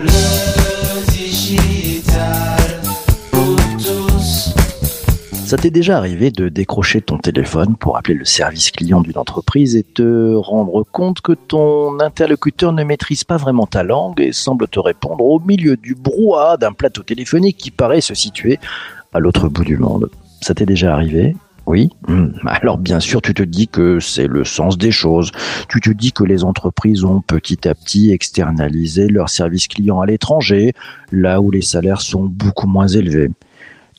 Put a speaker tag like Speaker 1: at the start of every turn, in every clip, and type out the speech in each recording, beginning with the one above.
Speaker 1: Le digital pour tous.
Speaker 2: Ça t'est déjà arrivé de décrocher ton téléphone pour appeler le service client d'une entreprise et te rendre compte que ton interlocuteur ne maîtrise pas vraiment ta langue et semble te répondre au milieu du brouhaha d'un plateau téléphonique qui paraît se situer à l'autre bout du monde? Ça t'est déjà arrivé? Oui. Hmm. Alors bien sûr, tu te dis que c'est le sens des choses. Tu te dis que les entreprises ont petit à petit externalisé leurs services clients à l'étranger, là où les salaires sont beaucoup moins élevés.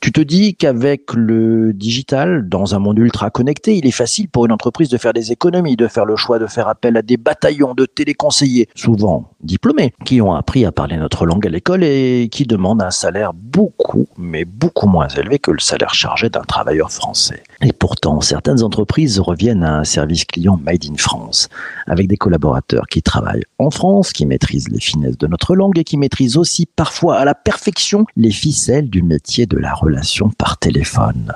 Speaker 2: Tu te dis qu'avec le digital, dans un monde ultra connecté, il est facile pour une entreprise de faire des économies, de faire le choix de faire appel à des bataillons de téléconseillers, souvent diplômés, qui ont appris à parler notre langue à l'école et qui demandent un salaire beaucoup, mais beaucoup moins élevé que le salaire chargé d'un travailleur français. Et pourtant, certaines entreprises reviennent à un service client made in France, avec des collaborateurs qui travaillent en France, qui maîtrisent les finesses de notre langue et qui maîtrisent aussi parfois à la perfection les ficelles du métier de la relation par téléphone.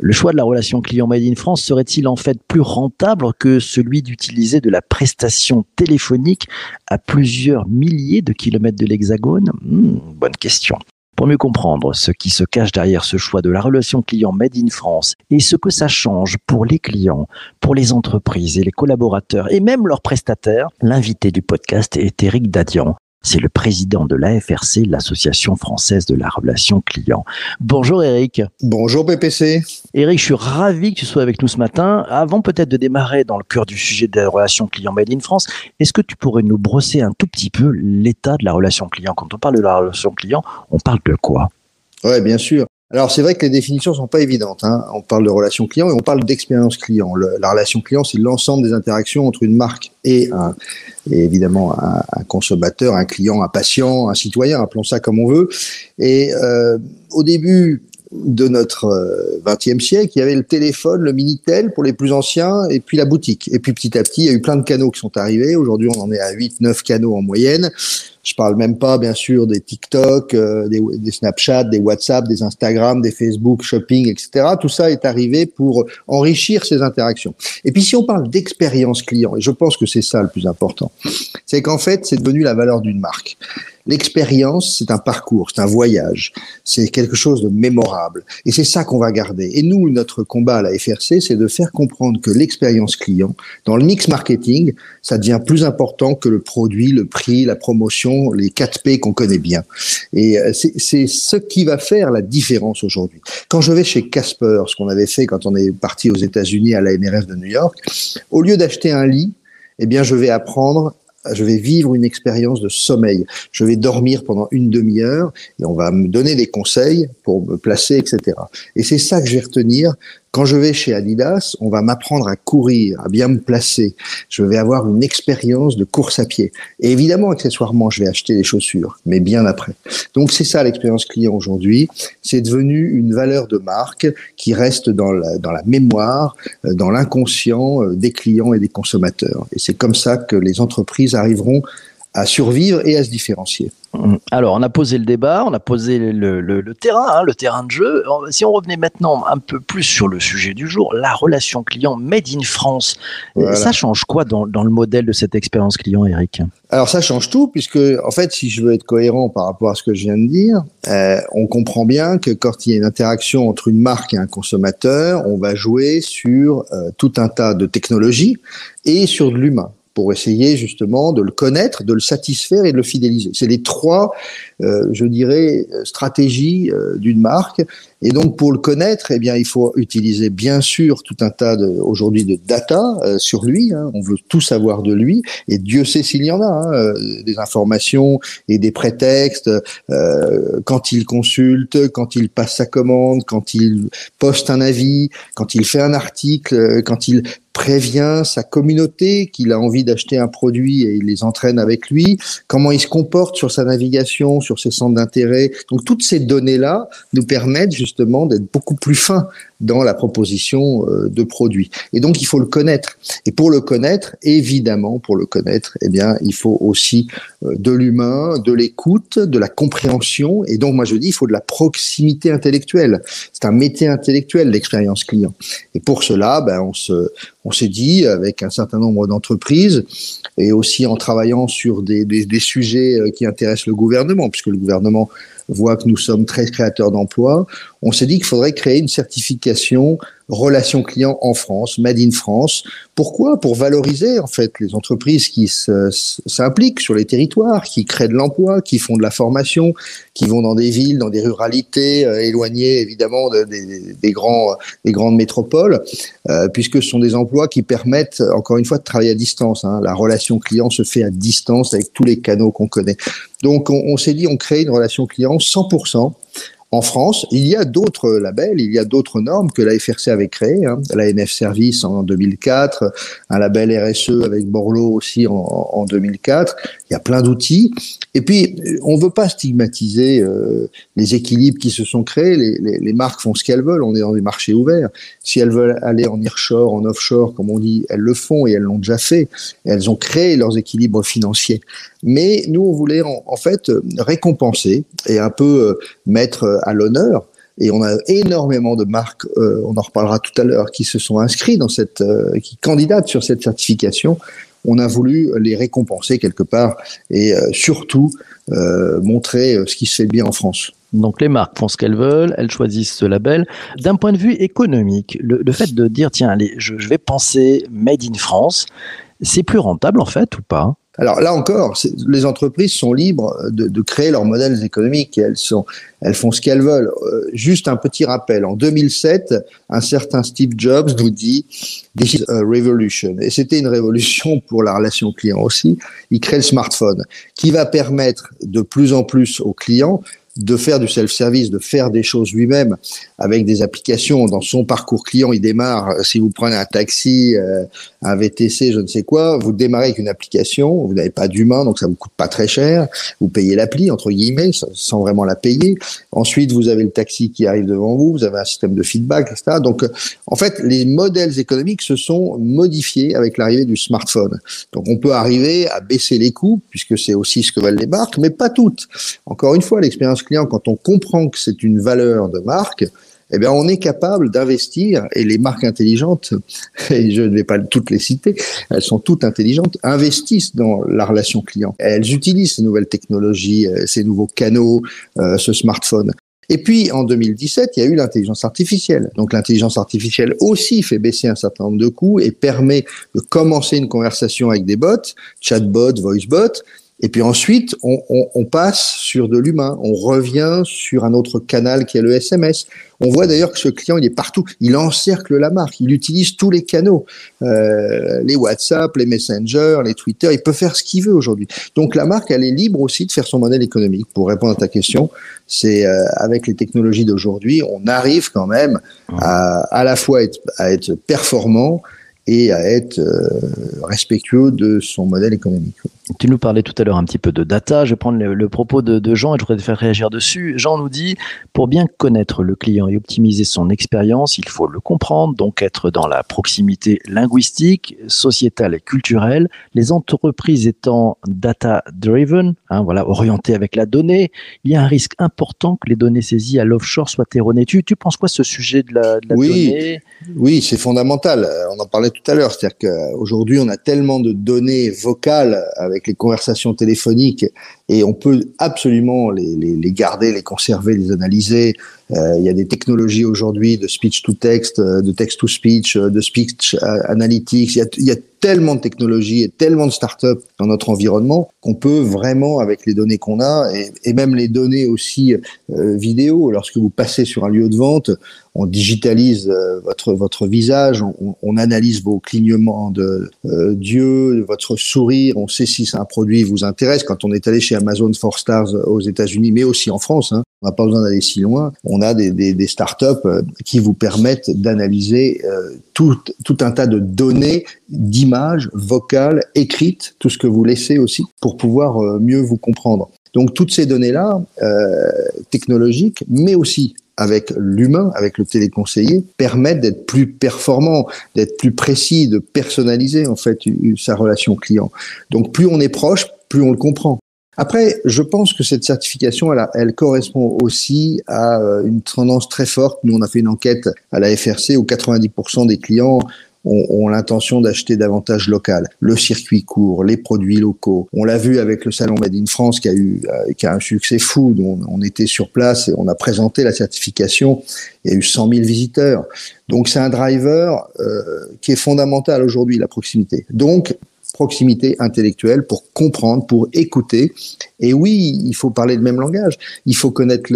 Speaker 2: Le choix de la relation client Made in France serait-il en fait plus rentable que celui d'utiliser de la prestation téléphonique à plusieurs milliers de kilomètres de l'Hexagone? Hmm, Bonne question. Pour mieux comprendre ce qui se cache derrière ce choix de la relation client Made in France et ce que ça change pour les clients, pour les entreprises et les collaborateurs et même leurs prestataires, l'invité du podcast est Eric Dadian. C'est le président de l'AFRC, l'Association française de la relation client. Bonjour Eric.
Speaker 3: Bonjour PPC.
Speaker 2: Eric, je suis ravi que tu sois avec nous ce matin. Avant peut-être de démarrer dans le cœur du sujet des relations clients Made in France, est-ce que tu pourrais nous brosser un tout petit peu l'état de la relation client? Quand on parle de la relation client, on parle de quoi?
Speaker 3: Ouais, bien sûr. Alors c'est vrai que les définitions sont pas évidentes. Hein. On parle de relation client et on parle d'expérience client. La relation client, c'est l'ensemble des interactions entre une marque et, un, et évidemment un, consommateur, un client, un patient, un citoyen, appelons ça comme on veut. Et euh, au début de notre euh, 20e siècle, il y avait le téléphone, le Minitel pour les plus anciens, et puis la boutique. Et puis petit à petit, il y a eu plein de canaux qui sont arrivés. Aujourd'hui, on en est à 8-9 canaux en moyenne. Je parle même pas, bien sûr, des TikTok, euh, des, des Snapchat, des WhatsApp, des Instagram, des Facebook, shopping, etc. Tout ça est arrivé pour enrichir ces interactions. Et puis, si on parle d'expérience client, et je pense que c'est ça le plus important, c'est qu'en fait, c'est devenu la valeur d'une marque. L'expérience, c'est un parcours, c'est un voyage, c'est quelque chose de mémorable. Et c'est ça qu'on va garder. Et nous, notre combat à la FRC, c'est de faire comprendre que l'expérience client, dans le mix marketing, ça devient plus important que le produit, le prix, la promotion, les 4 P qu'on connaît bien. Et euh, c'est ce qui va faire la différence aujourd'hui. Quand je vais chez Casper, ce qu'on avait fait quand on est parti aux États-Unis à la NRF de New York, au lieu d'acheter un lit, eh bien, je vais apprendre je vais vivre une expérience de sommeil. Je vais dormir pendant une demi-heure et on va me donner des conseils pour me placer, etc. Et c'est ça que je vais retenir. Quand je vais chez Adidas, on va m'apprendre à courir, à bien me placer. Je vais avoir une expérience de course à pied. Et évidemment, accessoirement, je vais acheter des chaussures, mais bien après. Donc c'est ça l'expérience client aujourd'hui. C'est devenu une valeur de marque qui reste dans la, dans la mémoire, euh, dans l'inconscient euh, des clients et des consommateurs. Et c'est comme ça que les entreprises arriveront à survivre et à se différencier.
Speaker 2: Alors, on a posé le débat, on a posé le, le- le terrain, hein, le terrain de jeu. Si on revenait maintenant un peu plus sur le sujet du jour, la relation client made in France,
Speaker 3: Voilà.
Speaker 2: ça change quoi dans, dans le modèle de cette expérience client, Eric?
Speaker 3: Alors ça change tout puisque en fait, si je veux être cohérent par rapport à ce que je viens de dire, euh, on comprend bien que quand il y a une interaction entre une marque et un consommateur, on va jouer sur euh, tout un tas de technologies et sur de l'humain pour essayer justement de le connaître, de le satisfaire et de le fidéliser. C'est les trois, euh, je dirais, stratégies euh, d'une marque. Et donc pour le connaître, eh bien il faut utiliser bien sûr tout un tas aujourd'hui de data euh, sur lui. hein. On veut tout savoir de lui et Dieu sait s'il y en a hein, euh, des informations et des prétextes euh, quand il consulte, quand il passe sa commande, quand il poste un avis, quand il fait un article, euh, quand il prévient sa communauté qu'il a envie d'acheter un produit et il les entraîne avec lui, comment il se comporte sur sa navigation, sur ses centres d'intérêt. Donc toutes ces données-là nous permettent justement d'être beaucoup plus fins dans la proposition euh, de produits. Et donc, il faut le connaître. Et pour le connaître, évidemment, pour le connaître, eh bien, il faut aussi euh, de l'humain, de l'écoute, de la compréhension. Et donc, moi, je dis, il faut de la proximité intellectuelle. C'est un métier intellectuel, l'expérience client. Et pour cela, ben, on se, on s'est dit, avec un certain nombre d'entreprises, et aussi en travaillant sur des, des, des, sujets euh, qui intéressent le gouvernement, puisque le gouvernement voit que nous sommes très créateurs d'emplois, on s'est dit qu'il faudrait créer une certification relation client en France, Made in France. Pourquoi? Pour valoriser en fait les entreprises qui s'impliquent sur les territoires, qui créent de l'emploi, qui font de la formation, qui vont dans des villes, dans des ruralités euh, éloignées évidemment des grandes métropoles, euh, puisque ce sont des emplois qui permettent encore une fois de travailler à distance. Hein. La relation client se fait à distance avec tous les canaux qu'on connaît. Donc on, on s'est dit on crée une relation client 100% en France, il y a d'autres labels, il y a d'autres normes que la FRC avait créées, hein. la NF Service en 2004, un label RSE avec Borloo aussi en, en 2004. Il y a plein d'outils. Et puis, on veut pas stigmatiser euh, les équilibres qui se sont créés. Les, marques font ce qu'elles veulent. On est dans des marchés ouverts. Si elles veulent aller en nearshore, en offshore, comme on dit, elles le font et elles l'ont déjà fait. elles ont créé leurs équilibres financiers. Mais nous, on voulait en, en fait récompenser et un peu euh, mettre à l'honneur. Et on a énormément de marques, euh, on en reparlera tout à l'heure, qui se sont inscrits dans cette, euh, qui candidatent sur cette certification. On a voulu les récompenser quelque part et euh, surtout montrer ce qui se fait bien en France.
Speaker 2: Donc les marques font ce qu'elles veulent, elles choisissent ce label. D'un point de vue économique, le, fait de dire tiens, allez, je vais penser Made in France, c'est plus rentable en fait ou pas?
Speaker 3: Alors là encore, les entreprises sont libres de, de, créer leurs modèles économiques elles, sont, elles font ce qu'elles veulent. Euh, juste un petit rappel, en 2007, un certain Steve Jobs nous dit « This is a revolution ». Et c'était une révolution pour la relation client aussi. Il crée le smartphone qui va permettre de plus en plus aux clients de faire du self-service, de faire des choses lui-même avec des applications. Dans son parcours client, il démarre, euh, si vous prenez un taxi, euh, un VTC, je ne sais quoi, vous démarrez avec une application, vous n'avez pas d'humain, donc ça vous coûte pas très cher, vous payez l'appli, entre guillemets, sans vraiment la payer. Ensuite, vous avez le taxi qui arrive devant vous, vous avez un système de feedback, etc. Donc, en fait, les modèles économiques se sont modifiés avec l'arrivée du smartphone. Donc, on peut arriver à baisser les coûts, puisque c'est aussi ce que veulent les marques, mais pas toutes. Encore une fois, l'expérience client, quand on comprend que c'est une valeur de marque, eh bien, on est capable d'investir, et les marques intelligentes, et je ne vais pas toutes les citer, elles sont toutes intelligentes, investissent dans la relation client. Elles utilisent ces nouvelles technologies, euh, ces nouveaux canaux, euh, ce smartphone. Et puis, en 2017, il y a eu l'intelligence artificielle. Donc, l'intelligence artificielle aussi fait baisser un certain nombre de coûts et permet de commencer une conversation avec des bots, chatbot, voicebot, et puis ensuite, on, on, on passe sur de l'humain, on revient sur un autre canal qui est le SMS. On voit d'ailleurs que ce client, il est partout, il encercle la marque, il utilise tous les canaux, euh, les WhatsApp, les Messenger, les Twitter, il peut faire ce qu'il veut aujourd'hui. Donc la marque, elle est libre aussi de faire son modèle économique. Pour répondre à ta question, c'est euh, avec les technologies d'aujourd'hui, on arrive quand même à à la fois être, à être performant et à être euh, respectueux de son modèle économique.
Speaker 2: Tu nous parlais tout à l'heure un petit peu de data. Je vais prendre le, le propos de, de, Jean et je voudrais te faire réagir dessus. Jean nous dit, pour bien connaître le client et optimiser son expérience, il faut le comprendre, donc être dans la proximité linguistique, sociétale et culturelle. Les entreprises étant data-driven, hein, voilà, orientées avec la donnée, il y a un risque important que les données saisies à l'offshore soient erronées. Tu, tu penses quoi ce sujet de la, de la
Speaker 3: oui,
Speaker 2: donnée?
Speaker 3: Oui, c'est fondamental. On en parlait tout à l'heure. C'est-à-dire qu'aujourd'hui, on a tellement de données vocales avec les conversations téléphoniques et on peut absolument les, les, garder, les conserver, les analyser. Euh, il y a des technologies aujourd'hui de speech to text, euh, de text to speech, euh, de speech analytics. Il y a, tellement de technologies et tellement de startups dans notre environnement qu'on peut vraiment, avec les données qu'on a et, et, même les données aussi vidéo, lorsque vous passez sur un lieu de vente, on digitalise votre votre visage, on, analyse vos clignements de euh, d'yeux, votre sourire, on sait si un produit vous intéresse. Quand on est allé chez Amazon Four Stars aux États-Unis, mais aussi en France, hein, on n'a pas besoin d'aller si loin. On a des, startups qui vous permettent d'analyser euh, tout, un tas de données, d'images vocales, écrites, tout ce que vous laissez aussi pour pouvoir euh, mieux vous comprendre. Donc toutes ces données-là, euh, technologiques, mais aussi avec l'humain, avec le téléconseiller, permettent d'être plus performant, d'être plus précis, de personnaliser en fait sa relation client. Donc plus on est proche, plus on le comprend. Après, je pense que cette certification, elle, elle, correspond aussi à euh, une tendance très forte. Nous, on a fait une enquête à la FRC où 90% des clients ont, ont l'intention d'acheter davantage local. Le circuit court, les produits locaux. On l'a vu avec le salon Made in France qui a eu euh, qui a un succès fou. On, on, était sur place et on a présenté la certification. Il y a eu 100 000 visiteurs. Donc c'est un driver euh, qui est fondamental aujourd'hui, la proximité. Donc proximité intellectuelle pour comprendre, pour écouter. Et oui, il faut parler le même langage. Il faut connaître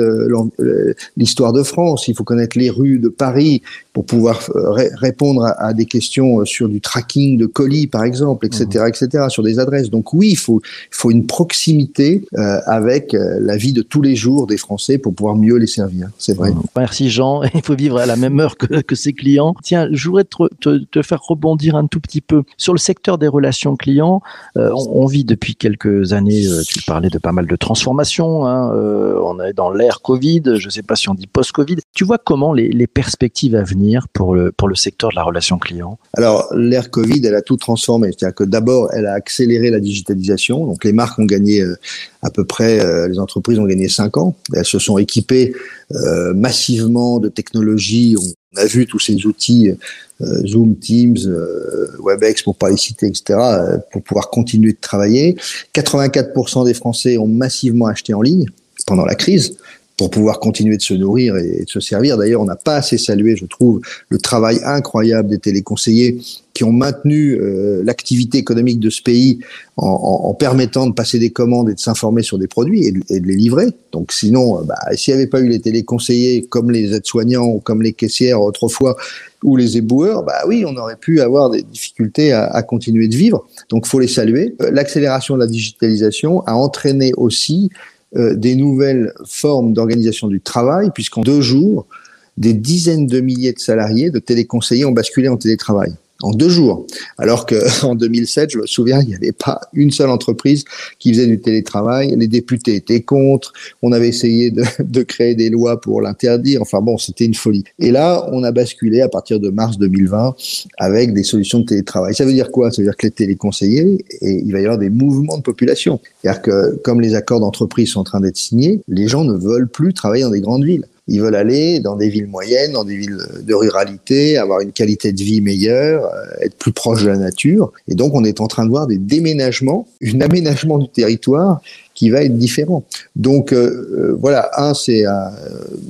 Speaker 3: l'histoire de France, il faut connaître les rues de Paris pour pouvoir euh, répondre à, des questions euh, sur du tracking de colis, par exemple, etc., mmh. etc., sur des adresses. Donc oui, il faut, il faut une proximité euh, avec la vie de tous les jours des Français pour pouvoir mieux les servir. C'est vrai. Mmh.
Speaker 2: Merci Jean. Il faut vivre à la même heure que, que ses clients. Tiens, je voudrais te, te, te, faire rebondir un tout petit peu sur le secteur des relations clients. Euh, on, vit depuis quelques années, tu parlais de pas mal de transformations. Hein, euh, on est dans l'ère Covid. Je ne sais pas si on dit post-Covid. Tu vois comment les, perspectives à venir pour le, pour le secteur de la relation client?
Speaker 3: Alors, l'ère Covid, elle a tout transformé. C'est-à-dire que d'abord, elle a accéléré la digitalisation. Donc, les marques ont gagné euh, à peu près, euh, les entreprises ont gagné 5 ans. Elles se sont équipées euh, massivement de technologies. On a vu tous ces outils, Zoom, Teams, WebEx, pour pas les citer, etc., pour pouvoir continuer de travailler. 84% des Français ont massivement acheté en ligne pendant la crise pour pouvoir continuer de se nourrir et de se servir. D'ailleurs, on n'a pas assez salué, je trouve, le travail incroyable des téléconseillers qui ont maintenu euh, l'activité économique de ce pays en, permettant de passer des commandes et de s'informer sur des produits et de, les livrer. Donc sinon, euh, bah, s'il n'y avait pas eu les téléconseillers comme les aides-soignants ou comme les caissières autrefois ou les éboueurs, bah oui, on aurait pu avoir des difficultés à, à continuer de vivre. Donc faut les saluer. Euh, l'accélération de la digitalisation a entraîné aussi des nouvelles formes d'organisation du travail, puisqu'en deux jours, des dizaines de milliers de salariés, de téléconseillers ont basculé en télétravail en deux jours. Alors qu'en 2007, je me souviens, il n'y avait pas une seule entreprise qui faisait du télétravail. Les députés étaient contre. On avait essayé de, de créer des lois pour l'interdire. Enfin bon, c'était une folie. Et là, on a basculé à partir de mars 2020 avec des solutions de télétravail. Ça veut dire quoi? Ça veut dire que les téléconseillers, et il va y avoir des mouvements de population. C'est-à-dire que comme les accords d'entreprise sont en train d'être signés, les gens ne veulent plus travailler dans des grandes villes. Ils veulent aller dans des villes moyennes, dans des villes de ruralité, avoir une qualité de vie meilleure, euh, être plus proche de la nature. Et donc, on est en train de voir des déménagements, un aménagement du territoire qui va être différent. Donc euh, euh voilà, un, c'est euh,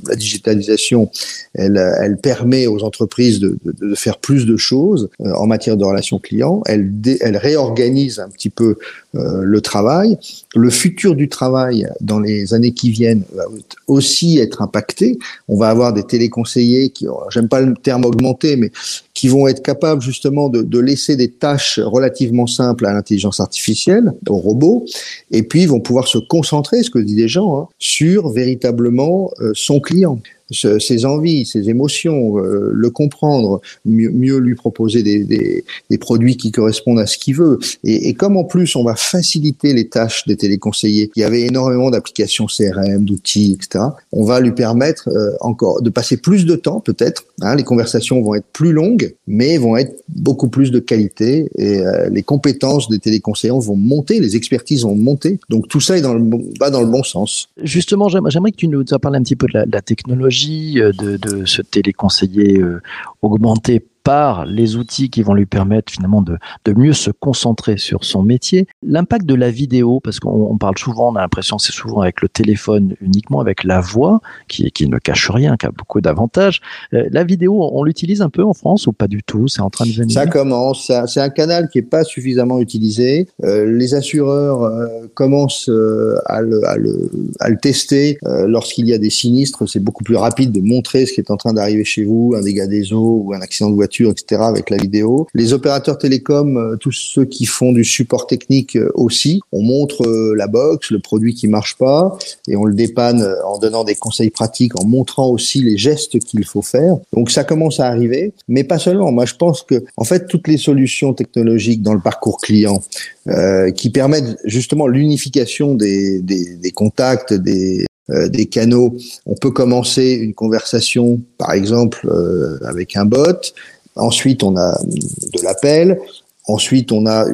Speaker 3: la digitalisation, elle, elle permet aux entreprises de, de, de faire plus de choses euh, en matière de relations clients. Elle, elle réorganise un petit peu le travail. Le futur du travail dans les années qui viennent va aussi être impacté. On va avoir des téléconseillers qui, j'aime pas le terme augmenté, mais qui vont être capables justement de, laisser des tâches relativement simples à l'intelligence artificielle, aux robots, et puis vont pouvoir se concentrer, ce que disent les gens, hein, sur véritablement euh, son client ses envies, ses émotions, euh, le comprendre, mieux, mieux, lui proposer des, des, des, produits qui correspondent à ce qu'il veut. Et, et, comme en plus on va faciliter les tâches des téléconseillers, il y avait énormément d'applications CRM, d'outils, etc. On va lui permettre euh, encore de passer plus de temps, peut-être. Hein, les conversations vont être plus longues, mais vont être beaucoup plus de qualité et euh, les compétences des téléconseillers vont monter, les expertises vont monter. Donc tout ça est dans le, va dans le bon sens.
Speaker 2: Justement, j'aimerais que tu nous parles un petit peu de la, de la technologie euh, de, de ce téléconseiller euh, augmenté par les outils qui vont lui permettre finalement de, de mieux se concentrer sur son métier. L'impact de la vidéo, parce qu'on parle souvent, on a l'impression c'est souvent avec le téléphone uniquement, avec la voix, qui, qui ne cache rien, qui a beaucoup d'avantages. Euh, la vidéo, on, l'utilise un peu en France ou pas du tout? C'est en train de venir?
Speaker 3: Ça commence, c'est un canal qui n'est pas suffisamment utilisé. Euh, les assureurs euh, commencent euh, à le, à, le, à, le, tester euh, lorsqu'il y a des sinistres. C'est beaucoup plus rapide de montrer ce qui est en train d'arriver chez vous, un dégât des eaux ou un accident de voiture etc. avec la vidéo. Les opérateurs télécoms, euh, tous ceux qui font du support technique euh, aussi, on montre euh, la box, le produit qui marche pas, et on le dépanne en donnant des conseils pratiques, en montrant aussi les gestes qu'il faut faire. Donc ça commence à arriver, mais pas seulement. Moi, je pense que en fait toutes les solutions technologiques dans le parcours client qui permettent justement l'unification des, contacts, des canaux. On peut commencer une conversation, par exemple, avec un bot. Ensuite, on a de l'appel. Ensuite, on a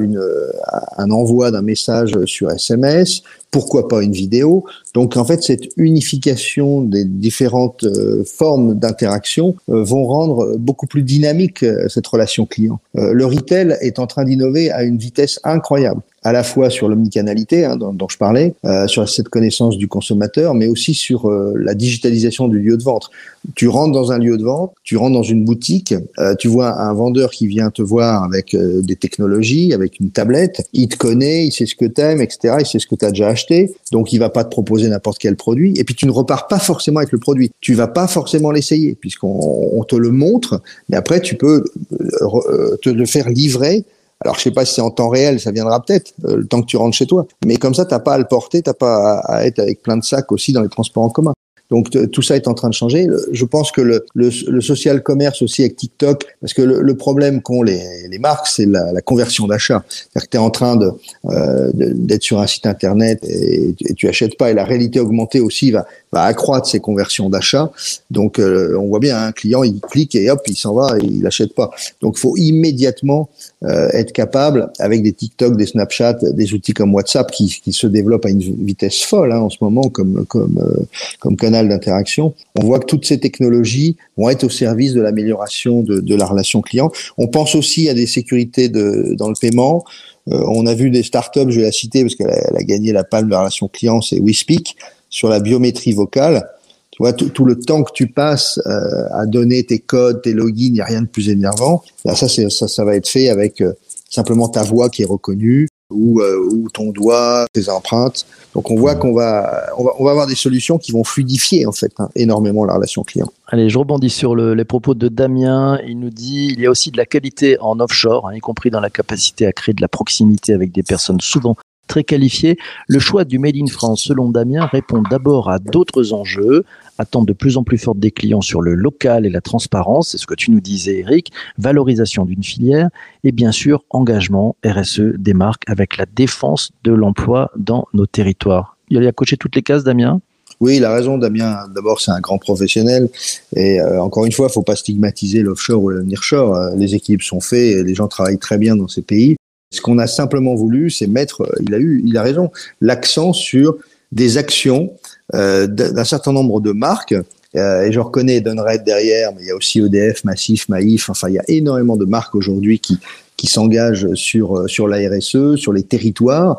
Speaker 3: un envoi d'un message sur SMS. Pourquoi pas une vidéo? Donc, en fait, cette unification des différentes formes d'interaction vont rendre beaucoup plus dynamique cette relation client. le retail est en train d'innover à une vitesse incroyable à la fois sur l'omnicanalité hein, dont, je parlais, euh, sur cette connaissance du consommateur, mais aussi sur euh, la digitalisation du lieu de vente. Tu rentres dans un lieu de vente, tu rentres dans une boutique, euh, tu vois un vendeur qui vient te voir avec euh, des technologies, avec une tablette, il te connaît, il sait ce que t'aimes, etc. Il sait ce que tu as déjà acheté, donc il va pas te proposer n'importe quel produit. Et puis tu ne repars pas forcément avec le produit. Tu vas pas forcément l'essayer puisqu'on on te le montre, mais après tu peux euh, te le faire livrer alors, je sais pas si c'est en temps réel, ça viendra peut-être euh, le temps que tu rentres chez toi. Mais comme ça, t'as pas à le porter, t'as pas à, être avec plein de sacs aussi dans les transports en commun. Donc tout ça est en train de changer. Je pense que le, le, le social commerce aussi avec TikTok, parce que le, le problème qu'ont les, les, marques, c'est la, la, conversion d'achat. C'est-à-dire que tu es en train de, euh, d'être sur un site internet et, tu achètes pas. Et la réalité augmentée aussi va, va accroître ces conversions d'achat. Donc euh, on voit bien un client, il clique et hop, il s'en va et il n'achète pas. Donc faut immédiatement euh, être capable, avec des TikTok, des Snapchat, des outils comme WhatsApp qui, qui se développent à une vitesse folle hein, en ce moment comme comme euh, comme canal d'interaction, on voit que toutes ces technologies vont être au service de l'amélioration de, de, la relation client. On pense aussi à des sécurités de, dans le paiement. Euh, on a vu des startups, je vais la citer parce qu'elle a, a, gagné la palme de la relation client, c'est WeSpeak, sur la biométrie vocale. Tu vois, tout, le temps que tu passes euh, à donner tes codes, tes logins, il n'y a rien de plus énervant. Là, ça, ça, ça va être fait avec euh, simplement ta voix qui est reconnue, ou, euh, ou ton doigt, tes empreintes. Donc on voit qu'on va, on va, on va avoir des solutions qui vont fluidifier en fait hein, énormément la relation client.
Speaker 2: Allez, je rebondis sur le, les propos de Damien. Il nous dit il y a aussi de la qualité en offshore, hein, y compris dans la capacité à créer de la proximité avec des personnes souvent très qualifiées. Le choix du Made in France, selon Damien, répond d'abord à d'autres enjeux, attente de plus en plus forte des clients sur le local et la transparence, c'est ce que tu nous disais Eric, valorisation d'une filière et bien sûr engagement RSE des marques avec la défense de l'emploi dans nos territoires. Il a coché toutes les cases Damien?
Speaker 3: Oui, il a raison, Damien. D'abord, c'est un grand professionnel. Et euh, encore une fois, il faut pas stigmatiser l'offshore ou le nearshore. Euh, les équipes sont faites, et les gens travaillent très bien dans ces pays. Ce qu'on a simplement voulu, c'est mettre, euh, il a eu, il a raison, l'accent sur des actions euh, d'un certain nombre de marques. Euh, et je reconnais Dunred derrière, mais il y a aussi EDF, Massif, Maïf. Enfin, il y a énormément de marques aujourd'hui qui qui s'engagent sur sur la RSE, sur les territoires,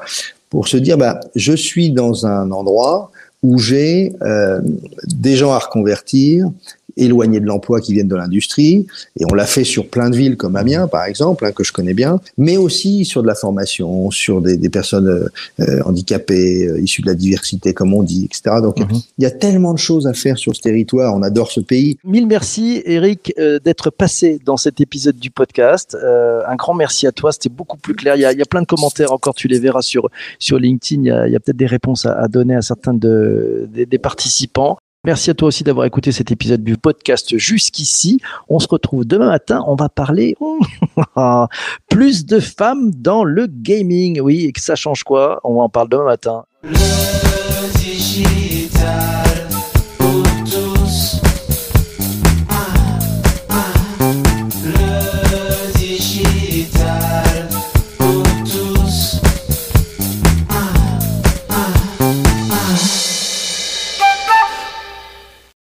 Speaker 3: pour se dire, bah, je suis dans un endroit où j'ai euh, des gens à reconvertir, éloignés de l'emploi qui viennent de l'industrie, et on l'a fait sur plein de villes comme Amiens, par exemple, hein, que je connais bien, mais aussi sur de la formation, sur des, des personnes euh, handicapées, euh, issues de la diversité, comme on dit, etc. Donc, mm -hmm. il y a tellement de choses à faire sur ce territoire, on adore ce pays.
Speaker 2: Mille merci, Eric, euh, d'être passé dans cet épisode du podcast. Euh, un grand merci à toi, c'était beaucoup plus clair. Il y, a, il y, a, plein de commentaires encore, tu les verras sur, sur LinkedIn, il y a, a peut-être des réponses à, à, donner à certains de, des, des participants. Merci à toi aussi d'avoir écouté cet épisode du podcast jusqu'ici. On se retrouve demain matin. On va parler plus de femmes dans le gaming. Oui, et que ça change quoi? On en parle demain matin.